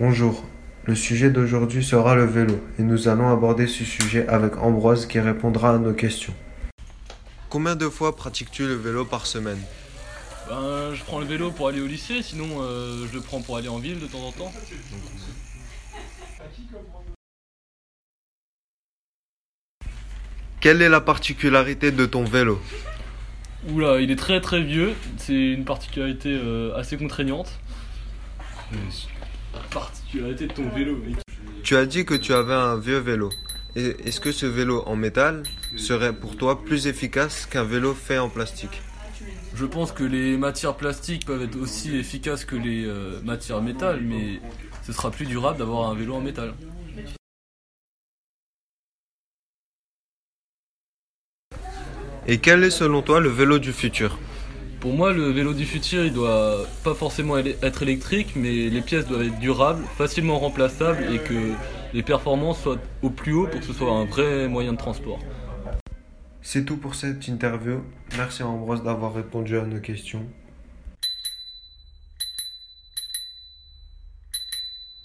Bonjour, le sujet d'aujourd'hui sera le vélo et nous allons aborder ce sujet avec Ambroise qui répondra à nos questions. Combien de fois pratiques-tu le vélo par semaine? Ben, je prends le vélo pour aller au lycée, sinon euh, je le prends pour aller en ville de temps en temps. Quelle est la particularité de ton vélo? Oula, il est très très vieux, c'est une particularité euh, assez contraignante. Particularité de ton vélo, mec. Tu as dit que tu avais un vieux vélo. Et Est-ce que ce vélo en métal serait pour toi plus efficace qu'un vélo fait en plastique Je pense que les matières plastiques peuvent être aussi efficaces que les euh, matières métal, mais ce sera plus durable d'avoir un vélo en métal. Et quel est selon toi le vélo du futur Pour moi, le vélo du futur, il doit pas forcément être électrique, mais les pièces doivent être durables, facilement remplaçables et que les performances soient au plus haut pour que ce soit un vrai moyen de transport. C'est tout pour cette interview. Merci à Ambroise d'avoir répondu à nos questions.